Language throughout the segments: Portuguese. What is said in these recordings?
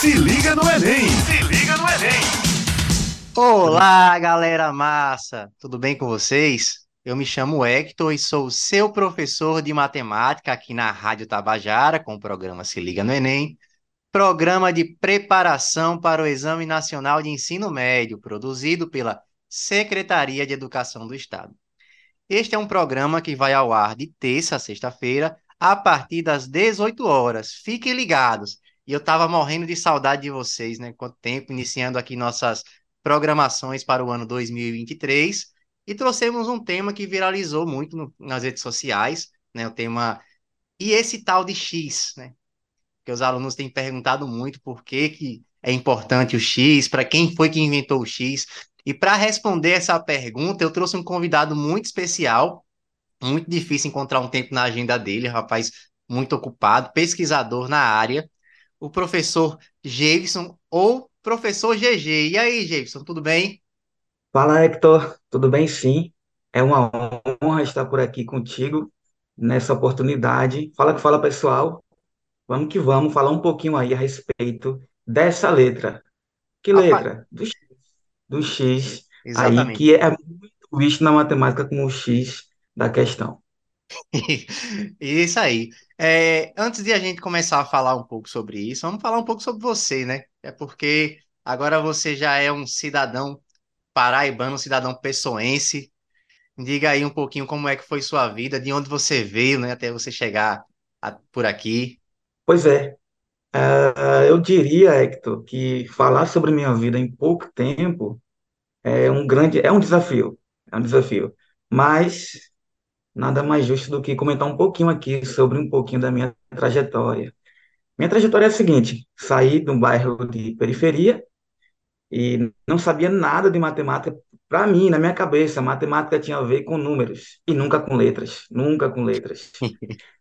Se liga no Enem! Se liga no Enem! Olá, galera massa! Tudo bem com vocês? Eu me chamo Hector e sou seu professor de matemática aqui na Rádio Tabajara, com o programa Se Liga no Enem, programa de preparação para o Exame Nacional de Ensino Médio, produzido pela Secretaria de Educação do Estado. Este é um programa que vai ao ar de terça a sexta-feira, a partir das 18 horas. Fiquem ligados. E eu estava morrendo de saudade de vocês, né? Quanto tempo iniciando aqui nossas programações para o ano 2023 e trouxemos um tema que viralizou muito no, nas redes sociais, né? O tema e esse tal de X, né? Que os alunos têm perguntado muito por que, que é importante o X, para quem foi que inventou o X. E para responder essa pergunta, eu trouxe um convidado muito especial, muito difícil encontrar um tempo na agenda dele, rapaz muito ocupado, pesquisador na área, o professor Jason ou professor GG. E aí, Jason, tudo bem? Fala, Hector. Tudo bem, sim. É uma honra estar por aqui contigo nessa oportunidade. Fala que fala, pessoal. Vamos que vamos falar um pouquinho aí a respeito dessa letra. Que Rapaz, letra? Do X, do X aí, exatamente. que é muito visto na matemática como o X da questão. Isso aí. É, antes de a gente começar a falar um pouco sobre isso, vamos falar um pouco sobre você, né? É porque agora você já é um cidadão paraibano, um cidadão pessoense. Diga aí um pouquinho como é que foi sua vida, de onde você veio, né, até você chegar a- por aqui. Pois é, ah, eu diria, Hector, que falar sobre minha vida em pouco tempo é um grande, é um desafio, é um desafio. Mas nada mais justo do que comentar um pouquinho aqui sobre um pouquinho da minha trajetória. Minha trajetória é a seguinte: saí de um bairro de periferia e não sabia nada de matemática. Para mim, na minha cabeça, matemática tinha a ver com números e nunca com letras, nunca com letras.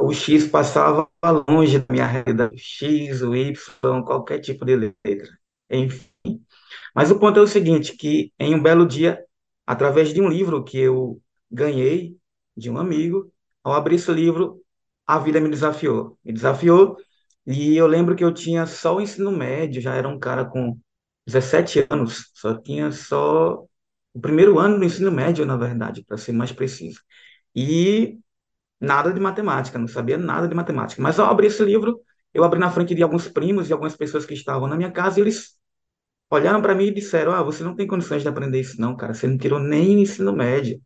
O X passava longe da minha realidade, o X, o Y, qualquer tipo de letra. Enfim. Mas o ponto é o seguinte, que em um belo dia, através de um livro que eu ganhei de um amigo, ao abrir esse livro, a vida me desafiou. Me desafiou e eu lembro que eu tinha só o ensino médio, já era um cara com 17 anos, só tinha só o primeiro ano do ensino médio, na verdade, para ser mais preciso. E nada de matemática, não sabia nada de matemática. Mas ao abrir esse livro, eu abri na frente de alguns primos e algumas pessoas que estavam na minha casa e eles olharam para mim e disseram: Ah, você não tem condições de aprender isso, não, cara. Você não tirou nem ensino médio.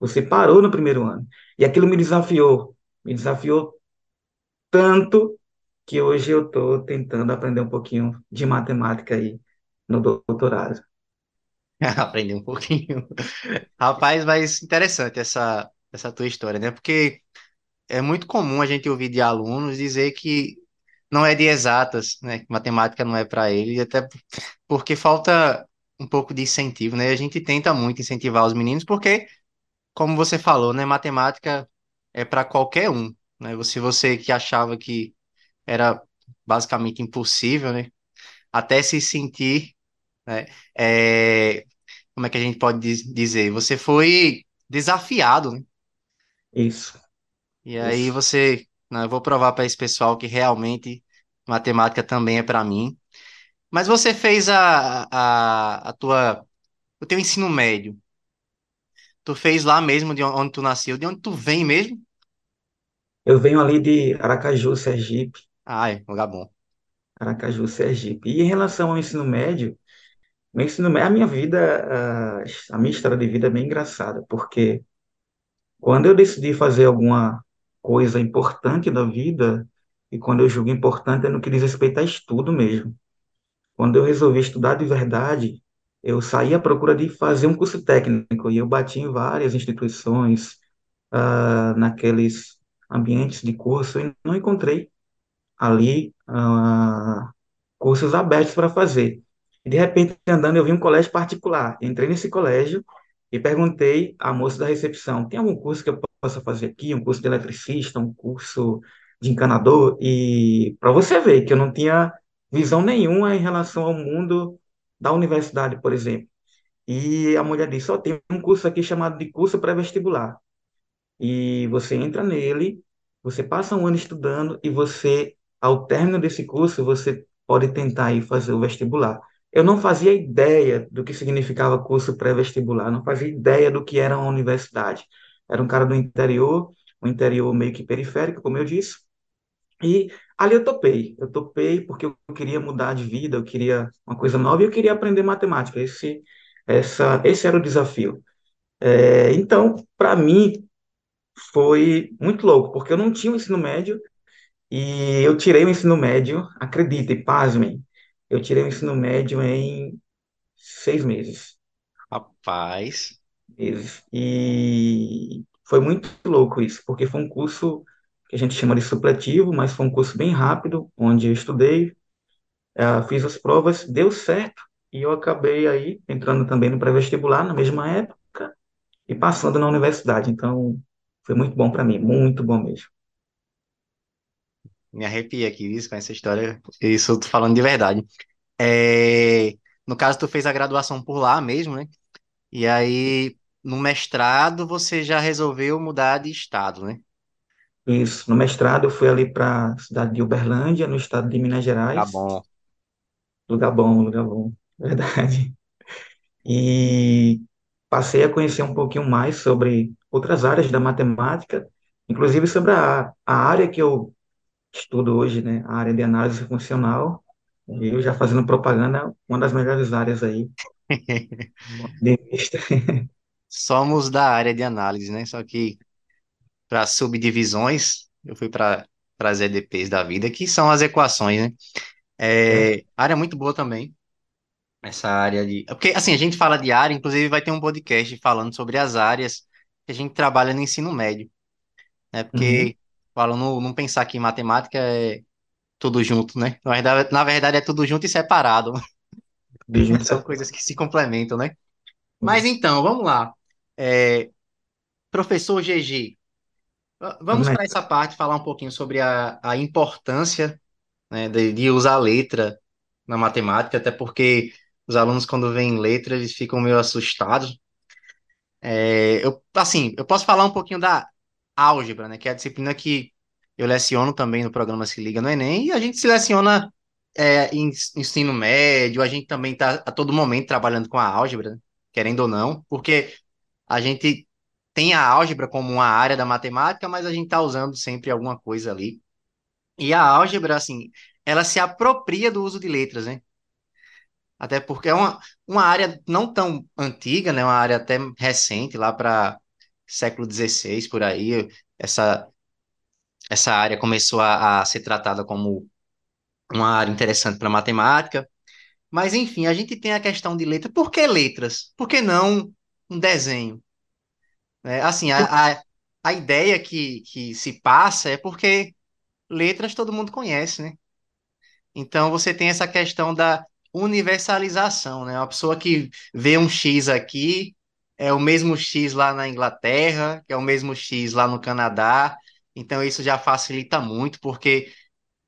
Você parou no primeiro ano. E aquilo me desafiou. Me desafiou tanto que hoje eu estou tentando aprender um pouquinho de matemática aí no doutorado. Aprendi um pouquinho. Rapaz, mas interessante essa, essa tua história, né? Porque é muito comum a gente ouvir de alunos dizer que não é de exatas, né? Matemática não é para ele, até porque falta um pouco de incentivo, né? A gente tenta muito incentivar os meninos, porque, como você falou, né? Matemática é para qualquer um, né? Se você que achava que era basicamente impossível, né? Até se sentir, né? É, como é que a gente pode diz- dizer? Você foi desafiado, né? Isso, E aí isso. você, não, eu vou provar para esse pessoal que realmente matemática também é para mim. Mas você fez a, a, a tua, o teu ensino médio. Tu fez lá mesmo de onde tu nasceu, de onde tu vem mesmo? Eu venho ali de Aracaju, Sergipe. Ah, é, lugar bom. Aracaju, Sergipe. E em relação ao ensino médio, meu ensino médio, a minha vida, a, minha história de vida é bem engraçada, porque quando eu decidi fazer alguma coisa importante da vida, e quando eu julgo importante é no que diz respeito a estudo mesmo. Quando eu resolvi estudar de verdade, eu saí à procura de fazer um curso técnico, e eu bati em várias instituições, ah, naqueles ambientes de curso, e não encontrei ali ah, cursos abertos para fazer. E de repente, andando, eu vi um colégio particular. Entrei nesse colégio e perguntei à moça da recepção: tem algum curso que eu possa fazer aqui? Um curso de eletricista, um curso de encanador? E para você ver que eu não tinha visão nenhuma em relação ao mundo da universidade, por exemplo. E a mulher disse: Só tem um curso aqui chamado de curso pré-vestibular e você entra nele, você passa um ano estudando e você, ao término desse curso, você pode tentar ir fazer o vestibular. Eu não fazia ideia do que significava curso pré-vestibular, não fazia ideia do que era uma universidade. Era um cara do interior, um interior meio que periférico, como eu disse, e ali eu topei. Eu topei porque eu queria mudar de vida, eu queria uma coisa nova e eu queria aprender matemática. Esse, essa, esse era o desafio. É, então, para mim, foi muito louco, porque eu não tinha o ensino médio e eu tirei o ensino médio, acreditem, pasmem, eu tirei o ensino médio em seis meses. Rapaz. meses. E foi muito louco isso, porque foi um curso que a gente chama de supletivo, mas foi um curso bem rápido, onde eu estudei, eh, fiz as provas, deu certo, e eu acabei aí entrando também no pré-vestibular na mesma época e passando na universidade. Então, foi muito bom para mim, muito bom mesmo. Me arrepia aqui, isso, com essa história. Isso eu tô falando de verdade. É, no caso, tu fez a graduação por lá mesmo, né? E aí, no mestrado, você já resolveu mudar de estado, né? Isso, no mestrado eu fui ali para a cidade de Uberlândia, no estado de Minas Tá Gerais. bom. Lugar bom, lugar bom, verdade. E passei a conhecer um pouquinho mais sobre outras áreas da matemática, inclusive sobre a, a área que eu estudo hoje, né? A área de análise funcional. E eu já fazendo propaganda, uma das melhores áreas aí, de vista. Somos da área de análise, né? Só que para subdivisões, eu fui para as EDPs da vida, que são as equações, né? É, área muito boa também, essa área de. Porque, assim, a gente fala de área, inclusive vai ter um podcast falando sobre as áreas que a gente trabalha no ensino médio, né? Uhum, Porque, falando, não pensar que matemática é tudo junto, né? Na verdade, na verdade é tudo junto e separado. junto São coisas que se complementam, né? Mas Isso. então, vamos lá. É, professor GG, Vamos vamos para essa parte falar um pouquinho sobre a, a importância, né, de, de usar letra na matemática, até porque os alunos, quando veem letra, eles ficam meio assustados. É, eu, assim, eu posso falar um pouquinho da álgebra, né, que é a disciplina que eu leciono também no programa Se Liga no Enem, e a gente seleciona é, em ensino médio, a gente também está a todo momento trabalhando com a álgebra, né, querendo ou não, porque a gente tem a álgebra como uma área da matemática, mas a gente está usando sempre alguma coisa ali. E a álgebra, assim, ela se apropria do uso de letras, né? Até porque é uma, uma área não tão antiga, né? Uma área até recente, lá para século XVI, por aí. Essa, essa área começou a, a ser tratada como uma área interessante para matemática. Mas, enfim, a gente tem a questão de letra. Por que letras? Por que não um desenho? Né? assim, a, a, a ideia que, que se passa é porque letras todo mundo conhece, né? Então você tem essa questão da universalização, né? Uma pessoa que vê um X aqui é o mesmo X lá na Inglaterra, que é o mesmo X lá no Canadá. Então isso já facilita muito, porque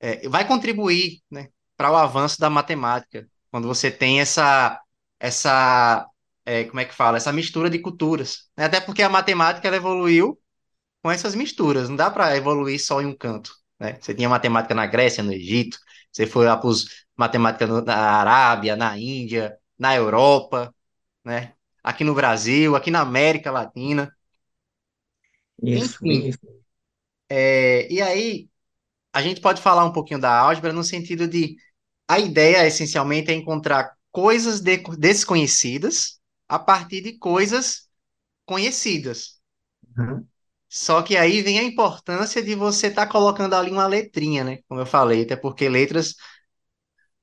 é, vai contribuir, né, para o avanço da matemática, quando você tem essa, essa, é, como é que fala, essa mistura de culturas. né? Até porque a matemática ela evoluiu com essas misturas. Não dá para evoluir só em um canto, né? Você tinha matemática na Grécia, no Egito, você foi lá para os matemática no- na Arábia, na Índia, na Europa, né? Aqui no Brasil, aqui na América Latina, Isso, enfim. isso. É, e aí a gente pode falar um pouquinho da álgebra no sentido de a ideia essencialmente é encontrar coisas de- desconhecidas a partir de coisas conhecidas. Uhum. Só que aí vem a importância de você estar colocando ali uma letrinha, né? Como eu falei, até porque letras,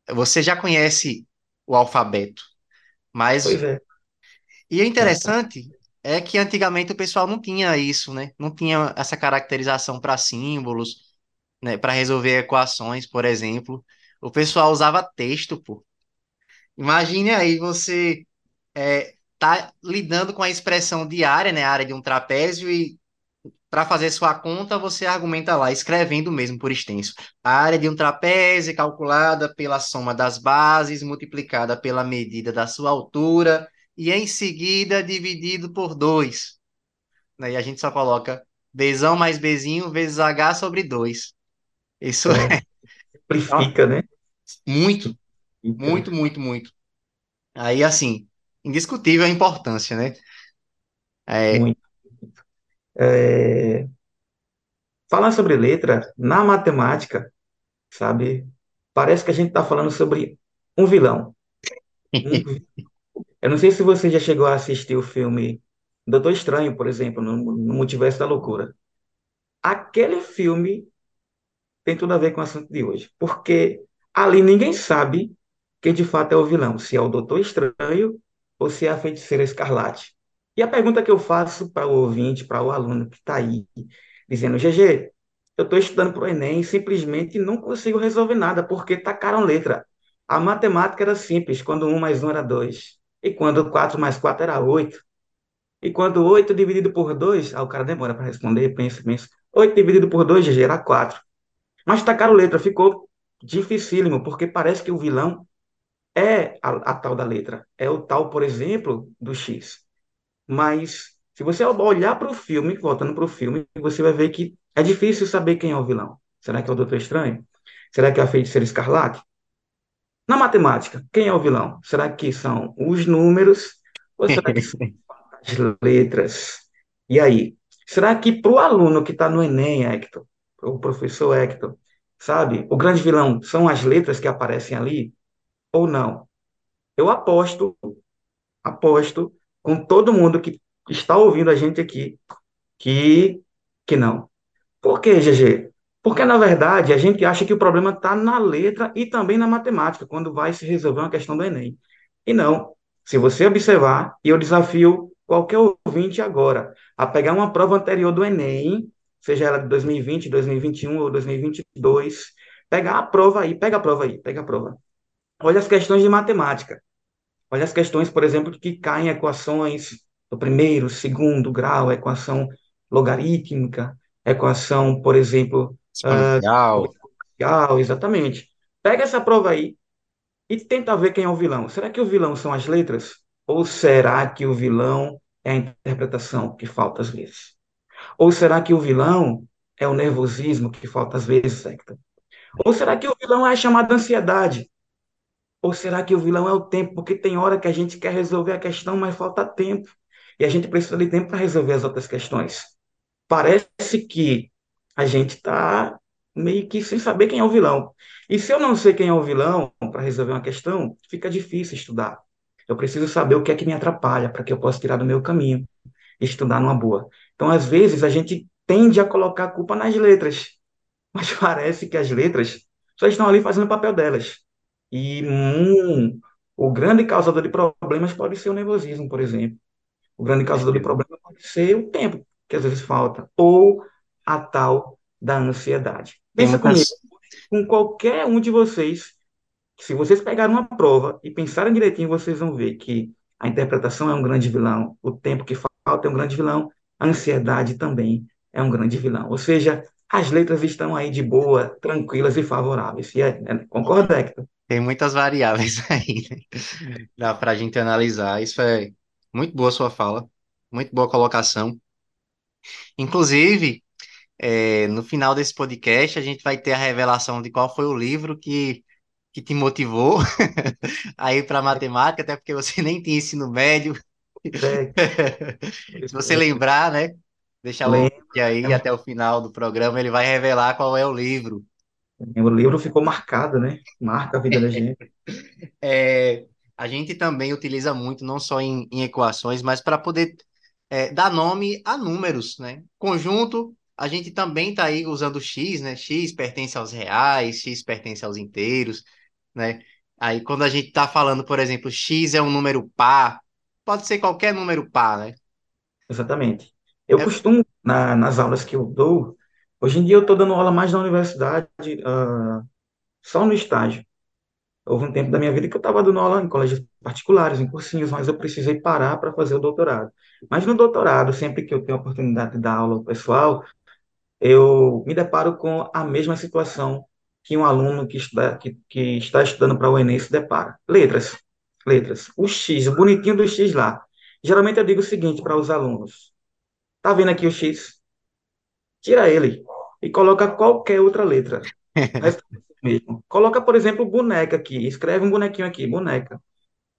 você já conhece o alfabeto. Mas, Pois é, e o exato. interessante é que antigamente o pessoal não tinha isso, né? Não tinha essa caracterização para símbolos, né? Para resolver equações, por exemplo. O pessoal usava texto, pô. Imagine aí você é, tá lidando com a expressão diária, né? A área de um trapézio e Para fazer sua conta, você argumenta lá, escrevendo mesmo por extenso. A área de um trapézio é calculada pela soma das bases, multiplicada pela medida da sua altura, e em seguida dividido por 2. Né? E a gente só coloca Bzão mais Bzinho vezes H sobre 2. Isso É, é. simplifica, né? Muito, muito, muito, muito. Aí, assim, indiscutível a importância, né? É, muito. É, falar sobre letra na matemática, sabe? Parece que a gente está falando sobre um vilão. Vi- eu não sei se você já chegou a assistir o filme Doutor Estranho, por exemplo, no, no Multiverso da Loucura. Aquele filme tem tudo a ver com o assunto de hoje, porque ali ninguém sabe quem de fato é o vilão, se é o Doutor Estranho ou se é a Feiticeira Escarlate. E a pergunta que eu faço para o ouvinte, para o aluno que está aí, dizendo, GG, eu estou estudando para o Enem e simplesmente não consigo resolver nada, porque tacaram letra. A matemática era simples, quando um mais um era dois, e quando quatro mais quatro era oito, e quando oito dividido por dois, ah, o cara demora para responder, pensa, pensa, oito dividido por dois, GG, era quatro. Mas tacaram letra, ficou dificílimo, porque parece que o vilão é a, a tal da letra. É o tal, por exemplo, do X. Mas se você olhar para o filme, voltando para o filme, você vai ver que é difícil saber quem é o vilão. Será que é o Doutor Estranho? Será que é a Feiticeira Escarlate? Na matemática, quem é o vilão? Será que são os números ou será que são as letras? E aí? Será que para o aluno que está no Enem, Hector, o professor Hector, sabe, o grande vilão são as letras que aparecem ali ou não? Eu aposto, aposto com todo mundo que está ouvindo a gente aqui que, que não. Por quê, GG? Porque, na verdade, a gente acha que o problema está na letra e também na matemática, quando vai se resolver uma questão do Enem. E não. Se você observar, e eu desafio qualquer ouvinte agora a pegar uma prova anterior do Enem, seja ela de 2020, 2021 ou 2022, pegar a prova aí, pega a prova aí, pega a prova. Olha as questões de matemática. Olha as questões, por exemplo, que caem em equações do primeiro, segundo grau, equação logarítmica, equação, por exemplo, ah, exponencial. exponencial, exatamente. Pega essa prova aí e tenta ver quem é o vilão. Será que o vilão são as letras? Ou será que o vilão é a interpretação que falta às vezes? Ou será que o vilão é o nervosismo que falta às vezes, Hector? Ou será que o vilão é a chamada ansiedade? Ou será que o vilão é o tempo? Porque tem hora que a gente quer resolver a questão, mas falta tempo. E a gente precisa de tempo para resolver as outras questões. Parece que a gente está meio que sem saber quem é o vilão. E se eu não sei quem é o vilão para resolver uma questão, fica difícil estudar. Eu preciso saber o que é que me atrapalha para que eu possa tirar do meu caminho e estudar numa boa. Então, às vezes, a gente tende a colocar a culpa nas letras, mas parece que as letras só estão ali fazendo o papel delas. E hum, o grande causador de problemas pode ser o nervosismo, por exemplo. O grande causador de problema pode ser o tempo, que às vezes falta, ou a tal da ansiedade. Pensa comigo, com qualquer um de vocês, se vocês pegarem uma prova e pensarem direitinho, vocês vão ver que a interpretação é um grande vilão, o tempo que falta é um grande vilão, a ansiedade também é um grande vilão. Ou seja, as letras estão aí de boa, tranquilas e favoráveis. E é, é, concorda, Hector? tem muitas variáveis aí, né? Dá para a gente analisar. Isso é muito boa a sua fala, muito boa colocação. Inclusive, é, no final desse podcast, a gente vai ter a revelação de qual foi o livro que, que te motivou a ir para matemática, até porque você nem tinha ensino médio. É, Se você lembrar, né? Deixar o link aí até o final do programa, ele vai revelar qual é o livro. o livro ficou marcado, né? Marca a vida da gente. É, a gente também utiliza muito, não só em, em equações, mas para poder é, dar nome a números, né? Conjunto, a gente também está aí usando x, né? X pertence aos reais, x pertence aos inteiros, né? Aí quando a gente está falando, por exemplo, x é um número par, pode ser qualquer número par, né? Exatamente. Eu É, costumo, na- nas aulas que eu dou, hoje em dia eu estou dando aula mais na universidade, ah, só no estágio. Houve um tempo da minha vida que eu estava dando aula em colégios particulares, em cursinhos, mas eu precisei parar para fazer o doutorado. Mas no doutorado, sempre que eu tenho a oportunidade de dar aula ao pessoal, eu me deparo com a mesma situação que um aluno que está, que, que está estudando para o Enem se depara. Letras, letras. O X, o bonitinho do X lá. Geralmente eu digo o seguinte para os alunos: tá vendo aqui o X? Tira ele e coloca qualquer outra letra. O resto mesmo. Coloca, por exemplo, boneca aqui. Escreve um bonequinho aqui, boneca.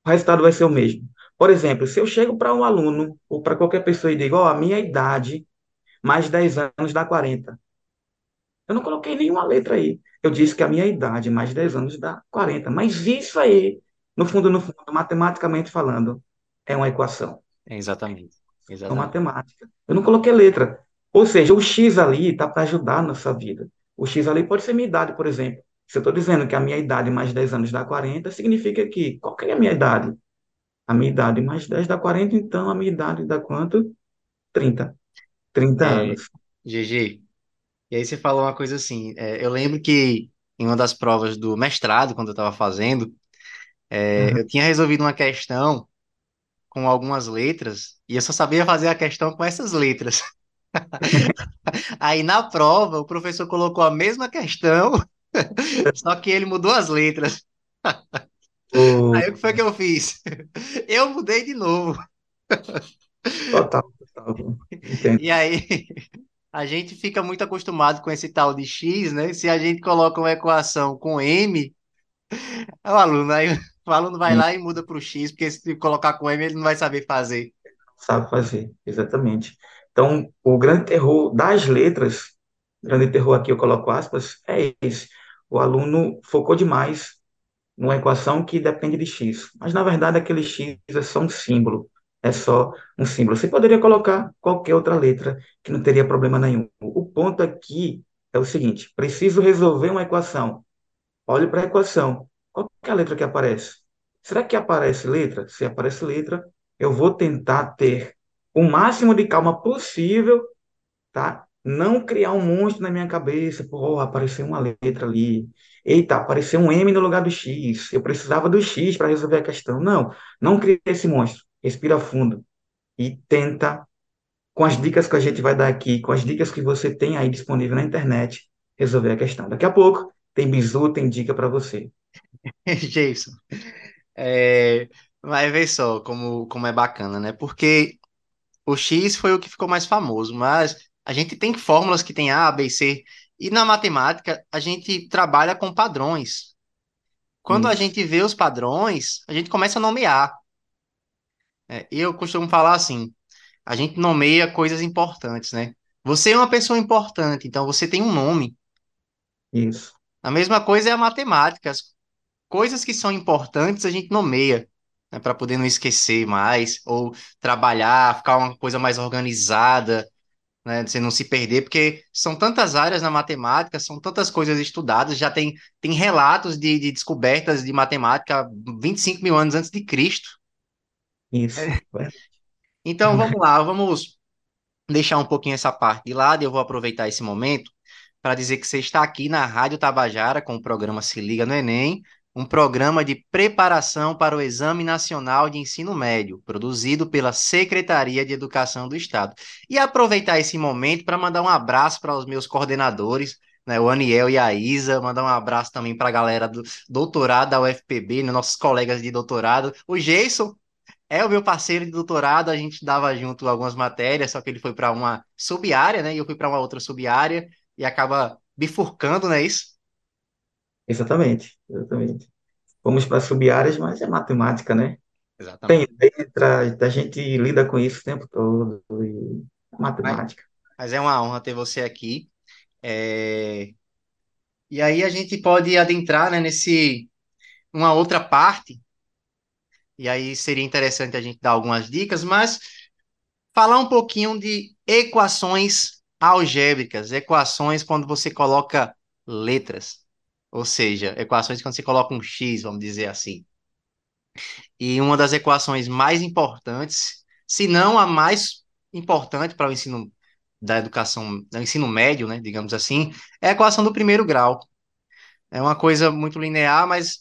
O resultado vai ser o mesmo. Por exemplo, se eu chego para um aluno ou para qualquer pessoa e digo, ó, a minha idade mais 10 anos dá 40. Eu não coloquei nenhuma letra aí. Eu disse que a minha idade mais 10 anos dá 40. Mas isso aí, no fundo, no fundo, matematicamente falando, é uma equação. Exatamente. Exatamente. matemática. Eu não coloquei letra. Ou seja, o X ali está para ajudar a nossa vida. O X ali pode ser minha idade, por exemplo. Se eu estou dizendo que a minha idade mais 10 anos dá 40, significa que qual que é a minha idade? A minha idade mais 10 dá 40, então a minha idade dá quanto? 30. 30 É, anos. GG. E aí você falou uma coisa assim. é, eu lembro que em uma das provas do mestrado, quando eu estava fazendo, é, Aham. eu tinha resolvido uma questão com algumas letras e eu só sabia fazer a questão com essas letras. Aí na prova, o professor colocou a mesma questão, só que ele mudou as letras. Aí o que foi que eu fiz? Eu mudei de novo. Total, total. Entendo. E aí a gente fica muito acostumado com esse tal de x, né? Se a gente coloca uma equação com m, é o aluno, aí o aluno vai lá e muda para o x, porque se colocar com m ele não vai saber fazer. Sabe fazer, exatamente. Então, o grande terror das letras, grande terror aqui eu coloco aspas, é esse. O aluno focou demais numa equação que depende de x, mas na verdade aquele x é só um símbolo, é só um símbolo. Você poderia colocar qualquer outra letra que não teria problema nenhum. O ponto aqui é o seguinte: preciso resolver uma equação. Olho para a equação. Que a letra que aparece? Será que aparece letra? Se aparece letra, eu vou tentar ter o máximo de calma possível, tá? Não criar um monstro na minha cabeça. Pô, apareceu uma letra ali. Eita, apareceu um M no lugar do X. Eu precisava do X para resolver a questão. Não, não cria esse monstro. Respira fundo e tenta, com as dicas que a gente vai dar aqui, com as dicas que você tem aí disponível na internet, resolver a questão. Daqui a pouco tem bizu, tem dica para você. Jason, é, mas vê só como, como é bacana, né? Porque o x foi o que ficou mais famoso, mas a gente tem fórmulas que tem A, B, C, e na matemática a gente trabalha com padrões. Quando a Isso, gente vê os padrões, a gente começa a nomear. E eu costumo falar assim, a gente nomeia coisas importantes, né? Você é uma pessoa importante, então você tem um nome. isso, A mesma coisa é a matemática. As coisas que são importantes a gente nomeia, né, para poder não esquecer mais, ou trabalhar, ficar uma coisa mais organizada, né, você não se perder, porque são tantas áreas na matemática, são tantas coisas estudadas, já tem, tem relatos de, de descobertas de matemática 25 mil anos antes de Cristo. isso. Vai. Então vamos lá, vamos deixar um pouquinho essa parte de lado e eu vou aproveitar esse momento para dizer que você está aqui na Rádio Tabajara com o programa Se Liga no Enem, um programa de preparação para o Exame Nacional de Ensino Médio, produzido pela Secretaria de Educação do Estado. E aproveitar esse momento para mandar um abraço para os meus coordenadores, né, o Aniel e a Isa, mandar um abraço também para a galera do doutorado da UFPB, né, nossos colegas de doutorado, o Jason, é o meu parceiro de doutorado, a gente dava junto algumas matérias, só que ele foi para uma sub-área, né? E eu fui para uma outra sub-área e acaba bifurcando, não é isso? Exatamente, exatamente. Vamos para sub-áreas, mas é matemática, né? Tem Exatamente. letra, a gente lida com isso o tempo todo, e é Mas, matemática. mas é uma honra ter você aqui. É, E aí a gente pode adentrar, né, nesse uma outra parte, e aí seria interessante a gente dar algumas dicas, mas falar um pouquinho de equações algébricas, equações quando você coloca letras, ou seja, equações quando você coloca um x, vamos dizer assim. E uma das equações mais importantes, se não a mais importante para o ensino da educação, do ensino médio, né, digamos assim, é a equação do primeiro grau. É uma coisa muito linear, mas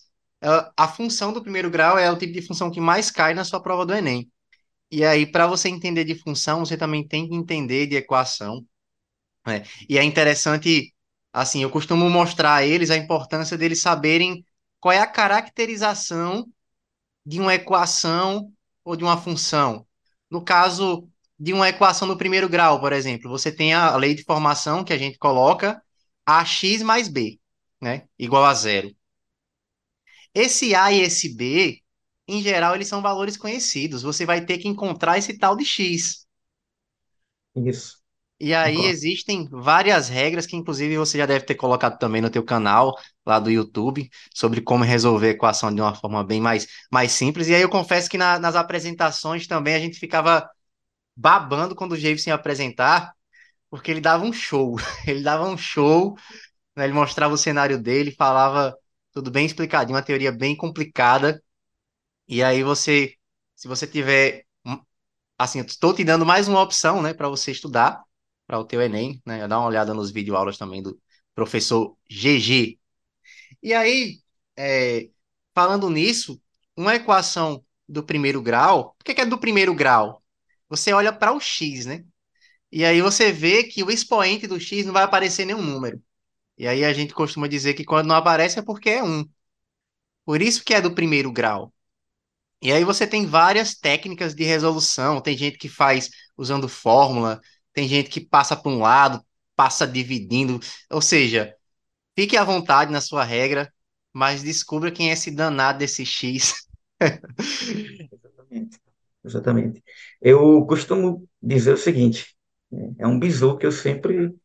a função do primeiro grau é o tipo de função que mais cai na sua prova do Enem. E aí, para você entender de função, você também tem que entender de equação, né? E é interessante, assim, eu costumo mostrar a eles a importância deles saberem qual é a caracterização de uma equação ou de uma função. No caso de uma equação do primeiro grau, por exemplo, você tem a lei de formação que a gente coloca ax mais b. né, igual a zero. Esse A e esse B, em geral, eles são valores conhecidos. Você vai ter que encontrar esse tal de X. Isso, E aí concordo. existem várias regras que, inclusive, você já deve ter colocado também no teu canal lá do YouTube sobre como resolver a equação de uma forma bem mais, mais simples. E aí eu confesso que na- nas apresentações também a gente ficava babando quando o Jason ia apresentar, porque ele dava um show. Ele dava um show, né? Ele mostrava o cenário dele, falava tudo bem explicadinho, uma teoria bem complicada. E aí você, se você tiver, assim, eu estou te dando mais uma opção, né, para você estudar para o teu Enem, né? Dá uma olhada nos videoaulas também do professor GG. E aí, é, falando nisso, uma equação do primeiro grau, por que é do primeiro grau? Você olha para o x, né? E aí você vê que o expoente do x não vai aparecer nenhum número. E aí a gente costuma dizer que quando não aparece é porque é um. Por isso que é do primeiro grau. E aí você tem várias técnicas de resolução. Tem gente que faz usando fórmula, tem gente que passa para um lado, passa dividindo. Ou seja, fique à vontade na sua regra, mas descubra quem é esse danado desse X. Exatamente. Exatamente. Eu costumo dizer o seguinte, né, é um bizu que eu sempre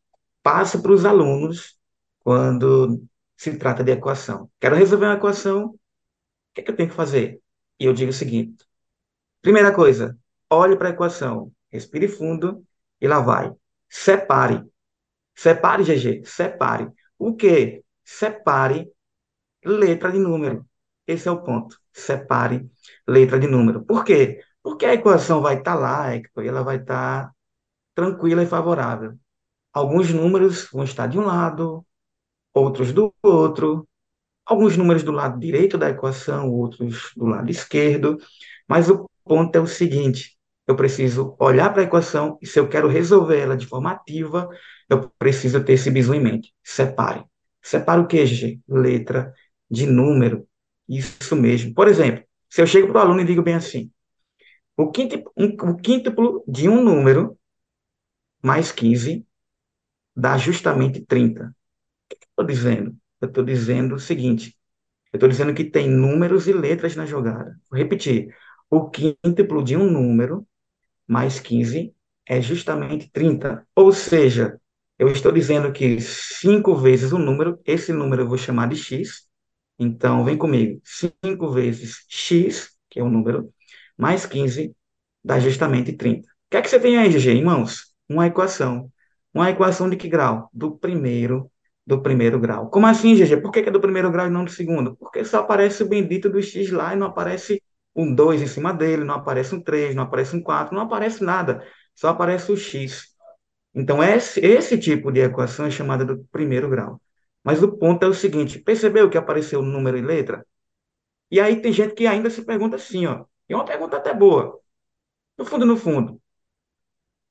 passo para os alunos quando se trata de equação. Quero resolver uma equação, o que é que eu tenho que fazer? E eu digo o seguinte: primeira coisa, olhe para a equação, respire fundo e lá vai. Separe. Separe, GG, separe. O quê? Separe letra de número. Esse é o ponto. Separe letra de número. Por quê? Porque a equação vai estar lá, Hector, e ela vai estar tranquila e favorável. Alguns números vão estar de um lado, outros do outro, alguns números do lado direito da equação, outros do lado esquerdo, mas o ponto é o seguinte: eu preciso olhar para a equação e se eu quero resolver ela de forma ativa, eu preciso ter esse bizu em mente. Separe. Separe o que, GG? Letra de número. Isso mesmo. Por exemplo, se eu chego para o aluno e digo bem assim: o quíntuplo, um, o quíntuplo de um número mais 15 dá justamente 30. Estou dizendo? Eu estou dizendo o seguinte: eu estou dizendo que tem números e letras na jogada. Vou repetir: o quíntuplo de um número mais 15 é justamente 30. Ou seja, eu estou dizendo que 5 vezes o número, esse número eu vou chamar de x. Então, vem comigo: 5 vezes x, que é o número, mais 15 dá justamente 30. O que é que você tem aí, GG, em mãos? Uma equação. Uma equação de que grau? Do primeiro, do primeiro grau. Como assim, GG? Por que é do primeiro grau e não do segundo? Porque só aparece o bendito do x lá e não aparece um 2 em cima dele, não aparece um 3, não aparece um 4, não aparece nada. Só aparece o x. Então, esse, esse tipo de equação é chamada do primeiro grau. Mas o ponto é o seguinte: percebeu que apareceu número e letra? E aí tem gente que ainda se pergunta assim, ó. E é uma pergunta até boa. No fundo, no fundo,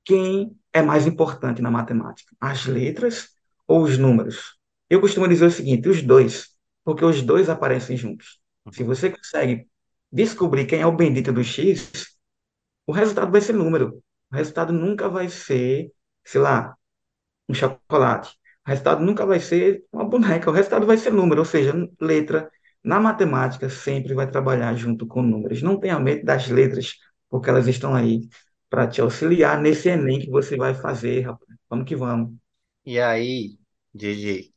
quem é mais importante na matemática? As letras ou os números? Eu costumo dizer o seguinte, os dois, porque os dois aparecem juntos. Se você consegue descobrir quem é o bendito do X, o resultado vai ser número. O resultado nunca vai ser, sei lá, um chocolate. O resultado nunca vai ser uma boneca. O resultado vai ser número, ou seja, letra. Na matemática sempre vai trabalhar junto com números. Não tenha medo das letras, porque elas estão aí para te auxiliar nesse Enem que você vai fazer, rapaz. Vamos que vamos. E aí, GG,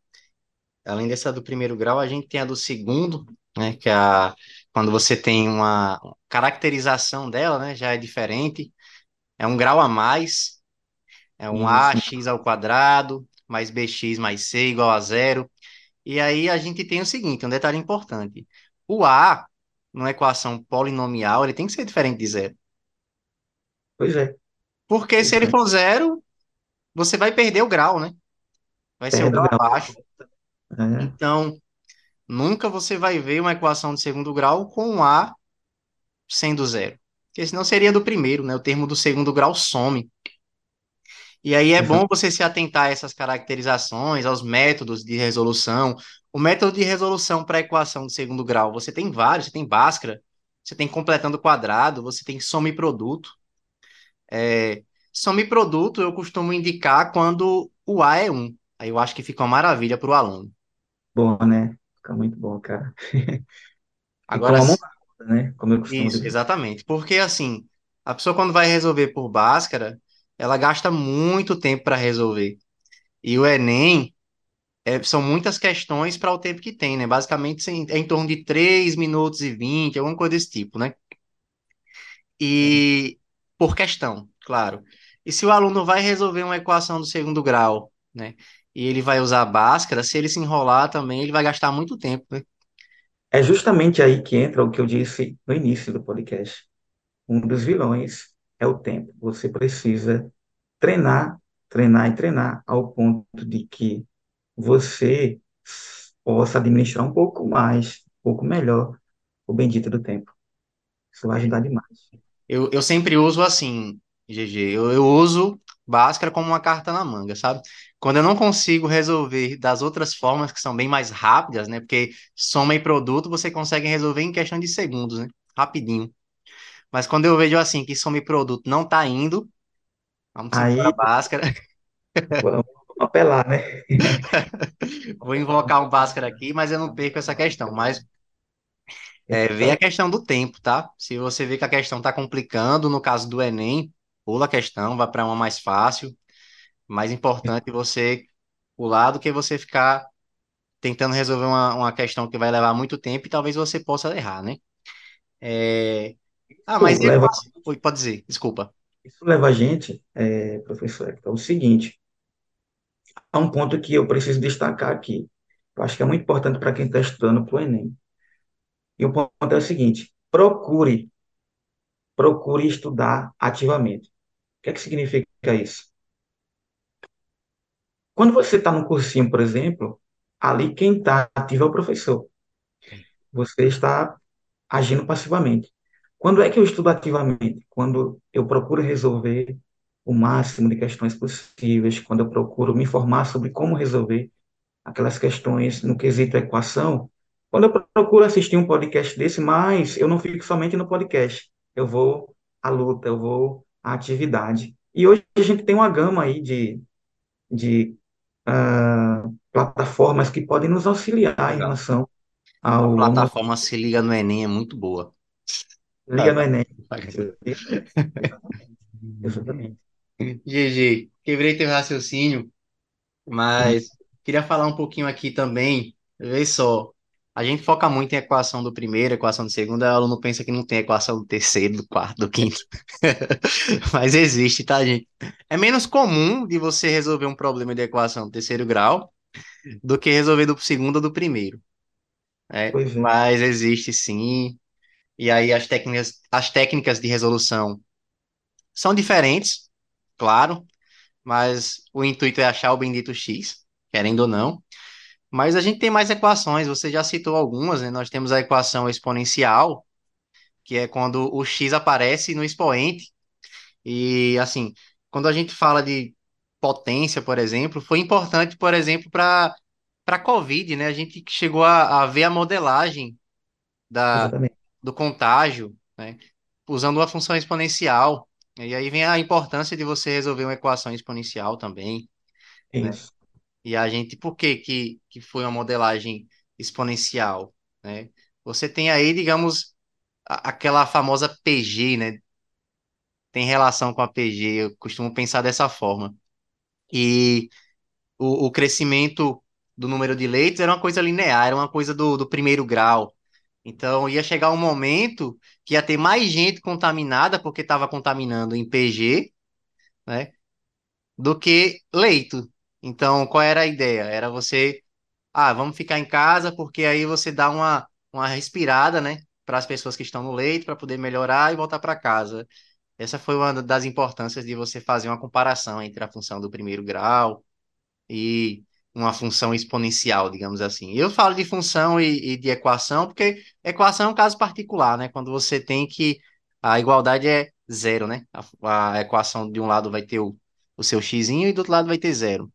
além dessa do primeiro grau, a gente tem a do segundo, né? Que é a, quando você tem uma caracterização dela, né? Já é diferente. É um grau a mais. É um Isso, ax ao quadrado mais bx mais c igual a zero. E aí a gente tem o seguinte, um detalhe importante. O a, numa equação polinomial, ele tem que ser diferente de zero. pois é. Porque se ele Diferente. for zero, você vai perder o grau, né? Vai ser o Perde o grau grau. abaixo. É, Então, nunca você vai ver uma equação de segundo grau com a sendo zero. Porque senão seria do primeiro, né? O termo do segundo grau some. E aí é bom você se atentar a essas caracterizações, aos métodos de resolução. O método de resolução para a equação de segundo grau, você tem vários, você tem Bhaskara, você tem completando quadrado, você tem soma e produto. É, soma e produto eu costumo indicar quando o A é 1. Aí eu acho que fica uma maravilha para o aluno. bom, né? Fica muito bom, cara. Agora, uma roda, né? Como eu costumo isso, dizer. exatamente. Porque assim, a pessoa quando vai resolver por Bhaskara, ela gasta muito tempo para resolver. E o Enem é, são muitas questões para o tempo que tem, né? Basicamente é em torno de 3 minutos e 20, alguma coisa desse tipo, né? E por questão, claro. E se o aluno vai resolver uma equação do segundo grau, né? E ele vai usar a Bhaskara, se ele se enrolar também, ele vai gastar muito tempo, né? É justamente aí que entra o que eu disse no início do podcast. Um dos vilões é o tempo. Você precisa treinar, treinar e treinar ao ponto de que você possa administrar um pouco mais, um pouco melhor o bendito do tempo. Isso vai ajudar demais. Eu, eu sempre uso assim, GG, eu, eu uso Bhaskara como uma carta na manga, sabe? Quando eu não consigo resolver das outras formas que são bem mais rápidas, né? Porque soma e produto você consegue resolver em questão de segundos, né? Rapidinho. Mas quando eu vejo assim que soma e produto não tá indo, vamos Aí, Bhaskara. vamos apelar, né? Vou invocar um Bhaskara aqui, mas eu não perco essa questão. Mas é, vê a questão do tempo, tá? Se você vê que a questão tá complicando, no caso do Enem, pula a questão, vai para uma mais fácil. Mais importante você pular do que você ficar tentando resolver uma, uma questão que vai levar muito tempo e talvez você possa errar, né? É... Ah, mas leva? Oi, Pode dizer, desculpa. isso leva a gente, é, professor, é o seguinte, há um ponto que eu preciso destacar aqui. Eu acho que é muito importante para quem está estudando para o Enem. E o ponto é o seguinte: procure, procure estudar ativamente. O que é que significa isso? Quando você está no cursinho, por exemplo, ali quem está ativo é o professor. Você está agindo passivamente. Quando é que eu estudo ativamente? Quando eu procuro resolver o máximo de questões possíveis, quando eu procuro me informar sobre como resolver aquelas questões no quesito equação, quando eu procuro assistir um podcast desse, mas eu não fico somente no podcast, eu vou à luta, eu vou à atividade. E hoje a gente tem uma gama aí de, de ah, plataformas que podem nos auxiliar em relação A ao, nosso plataforma Se Liga no Enem é muito boa. Liga no Enem. Exatamente. GG, quebrei teu raciocínio, mas queria falar um pouquinho aqui também. Vê só, a gente foca muito em equação do primeiro, equação do segundo, o aluno pensa que não tem equação do terceiro, do quarto, do quinto. Mas existe, tá, gente? É menos comum de você resolver um problema de equação do terceiro grau do que resolver do segundo ou do primeiro, né? Pois é. Mas existe sim. E aí as técnicas, as técnicas de resolução são diferentes, claro, mas o intuito é achar o bendito x, querendo ou não. Mas a gente tem mais equações, você já citou algumas, né? Nós temos a equação exponencial, que é quando o x aparece no expoente. E assim, quando a gente fala de potência, por exemplo, foi importante, por exemplo, para para a COVID, né? A gente chegou a, a ver a modelagem da, Exatamente. do contágio, né? Usando uma função exponencial. E aí vem a importância de você resolver uma equação exponencial também, né? E a gente, por que que, que foi uma modelagem exponencial, né? Você tem aí, digamos, a- aquela famosa PG, né? Tem relação com a PG, eu costumo pensar dessa forma. E o, o crescimento do número de leitos era uma coisa linear, era uma coisa do, do primeiro grau. Então, ia chegar um momento que ia ter mais gente contaminada, porque estava contaminando em PG, né? Do que leito. Então, qual era a ideia? Era você Ah, vamos ficar em casa porque aí você dá uma, uma respirada, né, para as pessoas que estão no leito, para poder melhorar e voltar para casa. Essa foi uma das importâncias de você fazer uma comparação entre a função do primeiro grau e uma função exponencial, digamos assim. Eu falo de função e, e de equação porque equação é um caso particular, né? Quando você tem que a igualdade é zero, né? A, a equação de um lado vai ter o, o seu xizinho e do outro lado vai ter zero.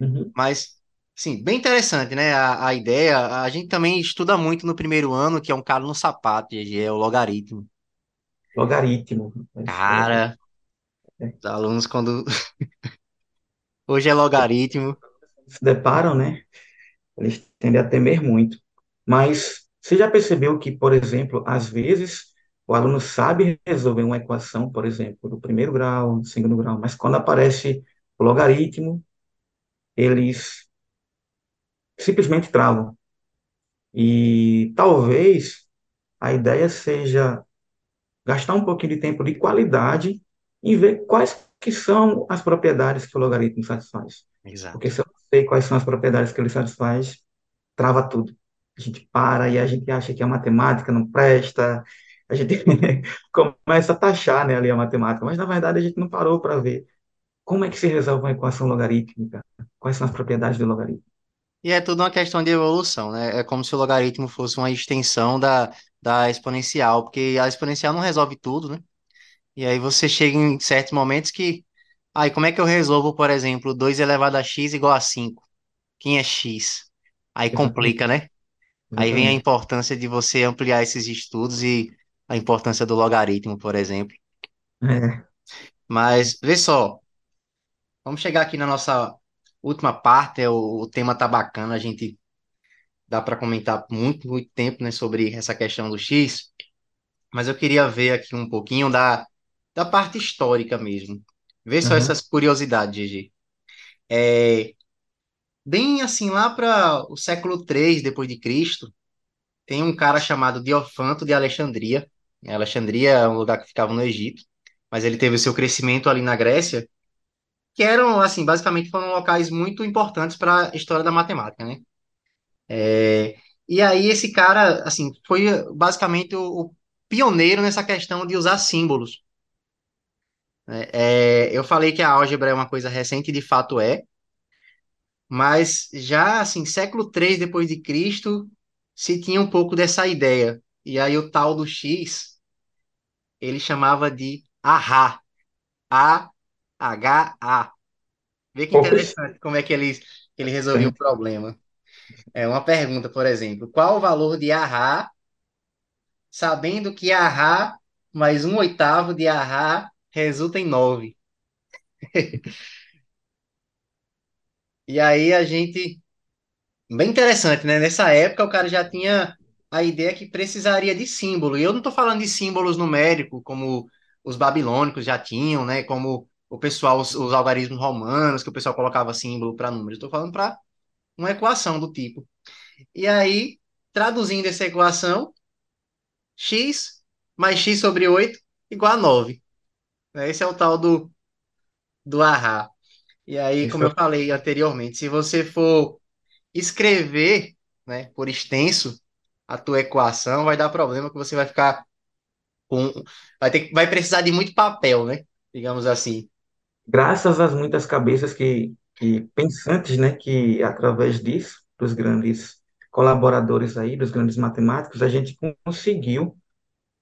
Uhum. Mas, sim, bem interessante, né? A, a ideia. A gente também estuda muito no primeiro ano, que é um calo no sapato, GG, é o logaritmo. Logaritmo. Cara, os alunos, quando. Hoje é logaritmo. Se deparam, né? Eles tendem a temer muito. Mas você já percebeu que, por exemplo, às vezes o aluno sabe resolver uma equação, por exemplo, do primeiro grau, do segundo grau, mas quando aparece o logaritmo, eles simplesmente travam. E talvez a ideia seja gastar um pouquinho de tempo de qualidade e ver quais que são as propriedades que o logaritmo satisfaz. Porque Exato. se eu não sei quais são as propriedades que ele satisfaz, trava tudo. A gente para e a gente acha que a matemática não presta, a gente começa a taxar, né, ali a matemática, mas na verdade a gente não parou para ver como é que se resolve uma equação logarítmica, quais são as propriedades do logaritmo. E é tudo uma questão de evolução, né? É como se o logaritmo fosse uma extensão da, da exponencial, porque a exponencial não resolve tudo, né? E aí você chega em certos momentos que. Aí, como é que eu resolvo, por exemplo, 2 elevado a x igual a 5? Quem é x? Aí complica, né? Aí vem a importância de você ampliar esses estudos e a importância do logaritmo, por exemplo. É, Mas vê só, vamos chegar aqui na nossa última parte. é O, o tema tá bacana, a gente dá para comentar muito, muito tempo, né, sobre essa questão do X. Mas eu queria ver aqui um pouquinho da, da parte histórica mesmo. Ver só aham, essas curiosidades, Gigi. É, bem assim, lá para o século III depois de Cristo, tem um cara chamado Diofanto de Alexandria. Alexandria é um lugar que ficava no Egito, mas ele teve o seu crescimento ali na Grécia, que eram, assim, basicamente foram locais muito importantes para a história da matemática, né? É, e aí esse cara, assim, foi basicamente o, o pioneiro nessa questão de usar símbolos. né? É, eu falei que a álgebra é uma coisa recente, de fato é, mas já, assim, século III depois de Cristo, se tinha um pouco dessa ideia. E aí o tal do X, ele chamava de AHA, A-H-A. Vê que interessante como é que ele, ele resolvia o problema. É uma pergunta, por exemplo, qual o valor de AHA sabendo que Ahá mais um oitavo de Ahá resulta em nove. E aí a gente. Bem interessante, né? Nessa época o cara já tinha a ideia que precisaria de símbolo. E eu não estou falando de símbolos numéricos, como os babilônicos já tinham, né? Como o pessoal, os, os algarismos romanos, que o pessoal colocava símbolo para números. Estou falando para uma equação do tipo. E aí, traduzindo essa equação, x mais x sobre 8 igual a 9. Esse é o tal do, do Ahá. E aí, como isso eu falei anteriormente, se você for escrever, né, por extenso, a tua equação, vai dar problema que você vai ficar com, vai ter, que- vai precisar de muito papel, né? Digamos assim. Graças às muitas cabeças que, que pensantes, né, que através disso, dos grandes colaboradores aí, dos grandes matemáticos, a gente conseguiu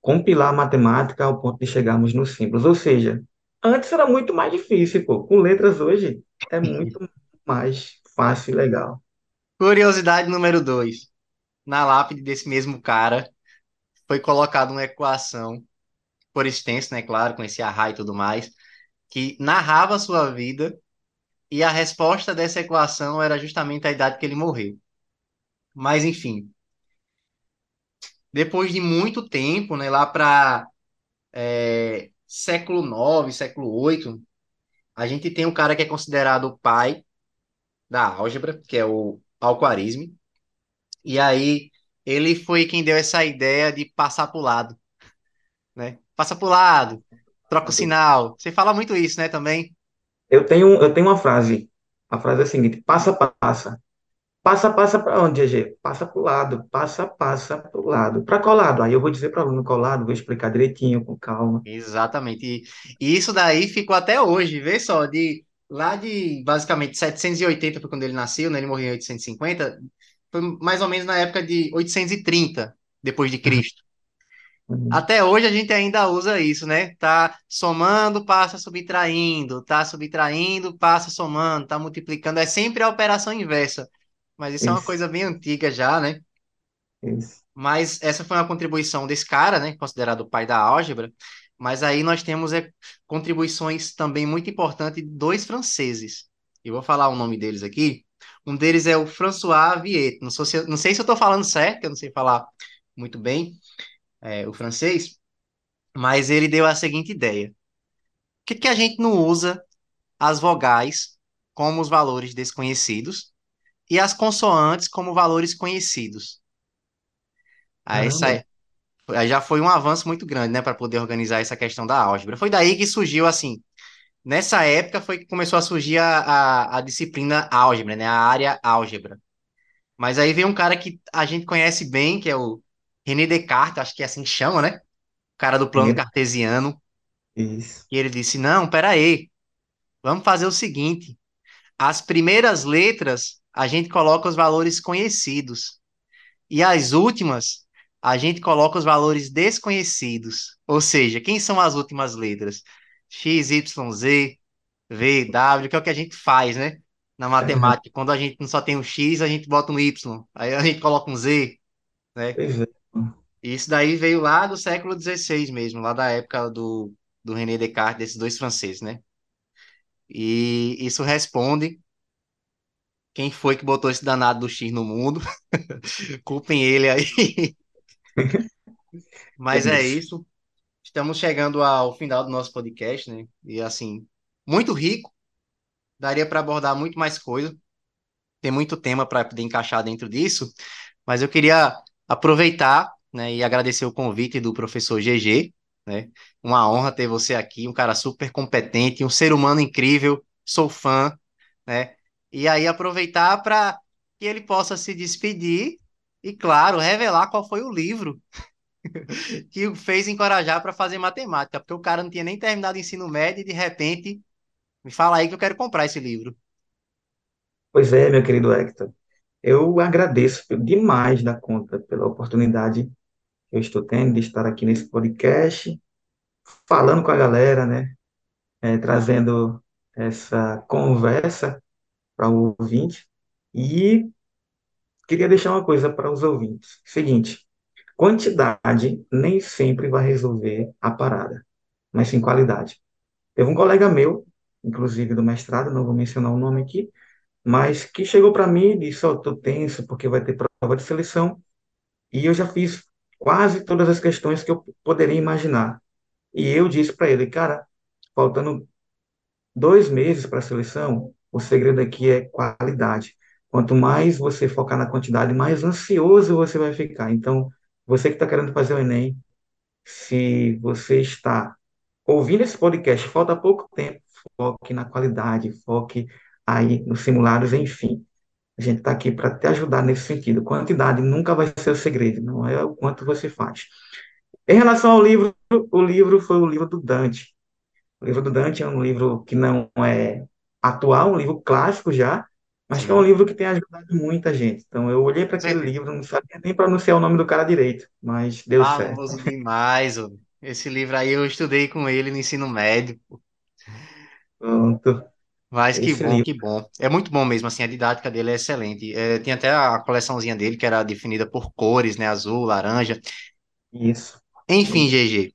compilar a matemática ao ponto de chegarmos nos símbolos. Ou seja, antes era muito mais difícil, pô. Com letras hoje é muito mais fácil e legal. Curiosidade número dois. Na lápide desse mesmo cara foi colocada uma equação por extenso, né, claro, com esse array e tudo mais, que narrava a sua vida e a resposta dessa equação era justamente a idade que ele morreu. Mas enfim, depois de muito tempo, né, lá para século nove, século oito, a gente tem um cara que é considerado o pai da álgebra, que é o Al-Khwarizmi, e aí ele foi quem deu essa ideia de passar para o lado, né? Passa para o lado, troca o sinal. Você fala muito isso, né, também? Eu tenho, eu tenho uma frase. A frase é a seguinte: passa, passa. Passa, passa para onde, GG? Passa para o lado, passa, passa para o lado. Para qual lado? Aí eu vou dizer para o aluno qual lado, vou explicar direitinho, com calma. Exatamente. E, isso daí ficou até hoje, vê só, de lá de basicamente 780 foi quando ele nasceu, né? Ele morreu em 850, foi mais ou menos na época de 830 depois de Cristo. Uhum. Até hoje a gente ainda usa isso, né? Tá somando, passa subtraindo, tá subtraindo, passa somando, tá multiplicando, é sempre a operação inversa. Mas isso é uma coisa bem antiga já, né? isso. Mas essa foi uma contribuição desse cara, né? Considerado o pai da álgebra. Mas aí nós temos é, contribuições também muito importantes de dois franceses. Eu vou falar o nome deles aqui. Um deles é o François Viet. Não, se, não sei se eu estou falando certo, eu não sei falar muito bem é, o francês, mas ele deu a seguinte ideia. Por que, que a gente não usa as vogais como os valores desconhecidos e as consoantes como valores conhecidos? Aí, sai, aí já foi um avanço muito grande, né, para poder organizar essa questão da álgebra. Foi daí que surgiu, assim, nessa época foi que começou a surgir a, a, a disciplina álgebra, né, a área álgebra. Mas aí veio um cara que a gente conhece bem, que é o René Descartes, acho que é assim que chama, né? O cara do plano cartesiano. Isso. E ele disse: Não, peraí, vamos fazer o seguinte: as primeiras letras a gente coloca os valores conhecidos, e as últimas a gente coloca os valores desconhecidos. Ou seja, quem são as últimas letras? X, Y, Z, V, W, que é o que a gente faz, né? Na matemática. Quando a gente não só tem um X, a gente bota um Y. Aí a gente coloca um Z, né? Pois é. Isso daí veio lá do século XVI mesmo, lá da época do, do René Descartes, desses dois franceses, né? E isso responde quem foi que botou esse danado do X no mundo. Culpem ele aí. Mas é isso. Estamos chegando ao final do nosso podcast, né? E assim, muito rico. Daria para abordar muito mais coisa. Tem muito tema para poder encaixar dentro disso. Mas eu queria aproveitar né, e agradecer o convite do professor GG, né? Uma honra ter você aqui, um cara super competente, um ser humano incrível, sou fã, né? E aí aproveitar para que ele possa se despedir e, claro, revelar qual foi o livro que o fez encorajar para fazer matemática, porque o cara não tinha nem terminado o ensino médio e de repente me fala aí que eu quero comprar esse livro. Pois é, meu querido Hector. Eu agradeço demais da conta pela oportunidade que eu estou tendo de estar aqui nesse podcast, falando com a galera, né? É, trazendo essa conversa para o ouvinte. E queria deixar uma coisa para os ouvintes: seguinte, quantidade nem sempre vai resolver a parada, mas sim qualidade. Teve um colega meu, inclusive do mestrado, não vou mencionar o nome aqui, mas que chegou para mim e disse: oh, tô tenso porque vai ter prova de seleção e eu já fiz quase todas as questões que eu poderia imaginar. E eu disse para ele, cara, faltando dois meses para a seleção, o segredo aqui é qualidade. Quanto mais você focar na quantidade, mais ansioso você vai ficar. Então, você que está querendo fazer o Enem, se você está ouvindo esse podcast, falta pouco tempo, foque na qualidade, foque aí nos simulados, enfim. A gente está aqui para te ajudar nesse sentido. Quantidade nunca vai ser o segredo, não é o quanto você faz. Em relação ao livro, o livro foi o livro do Dante. O livro do Dante é um livro que não é atual, um livro clássico já, mas que é um livro que tem ajudado muita gente. Então eu olhei para aquele livro, não sabia nem pronunciar o nome do cara direito, mas deu ah, certo. Famoso demais, esse livro aí eu estudei com ele no ensino médio. Pronto. Mas que bom, livro. que bom. É muito bom mesmo, assim, a didática dele é excelente. É, tem até a coleçãozinha dele que era definida por cores, né? Azul, laranja. Isso. Enfim, GG.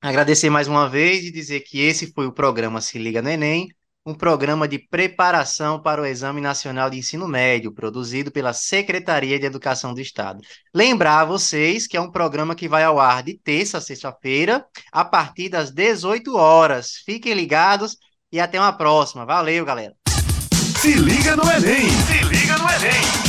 Agradecer mais uma vez e dizer que esse foi o programa Se Liga no Enem, um programa de preparação para o Exame Nacional de Ensino Médio, produzido pela Secretaria de Educação do Estado. Lembrar a vocês que é um programa que vai ao ar de terça a sexta-feira, a partir das 18 horas. Fiquem ligados e até uma próxima. Valeu, galera. Se liga no Enem! Se liga no Enem!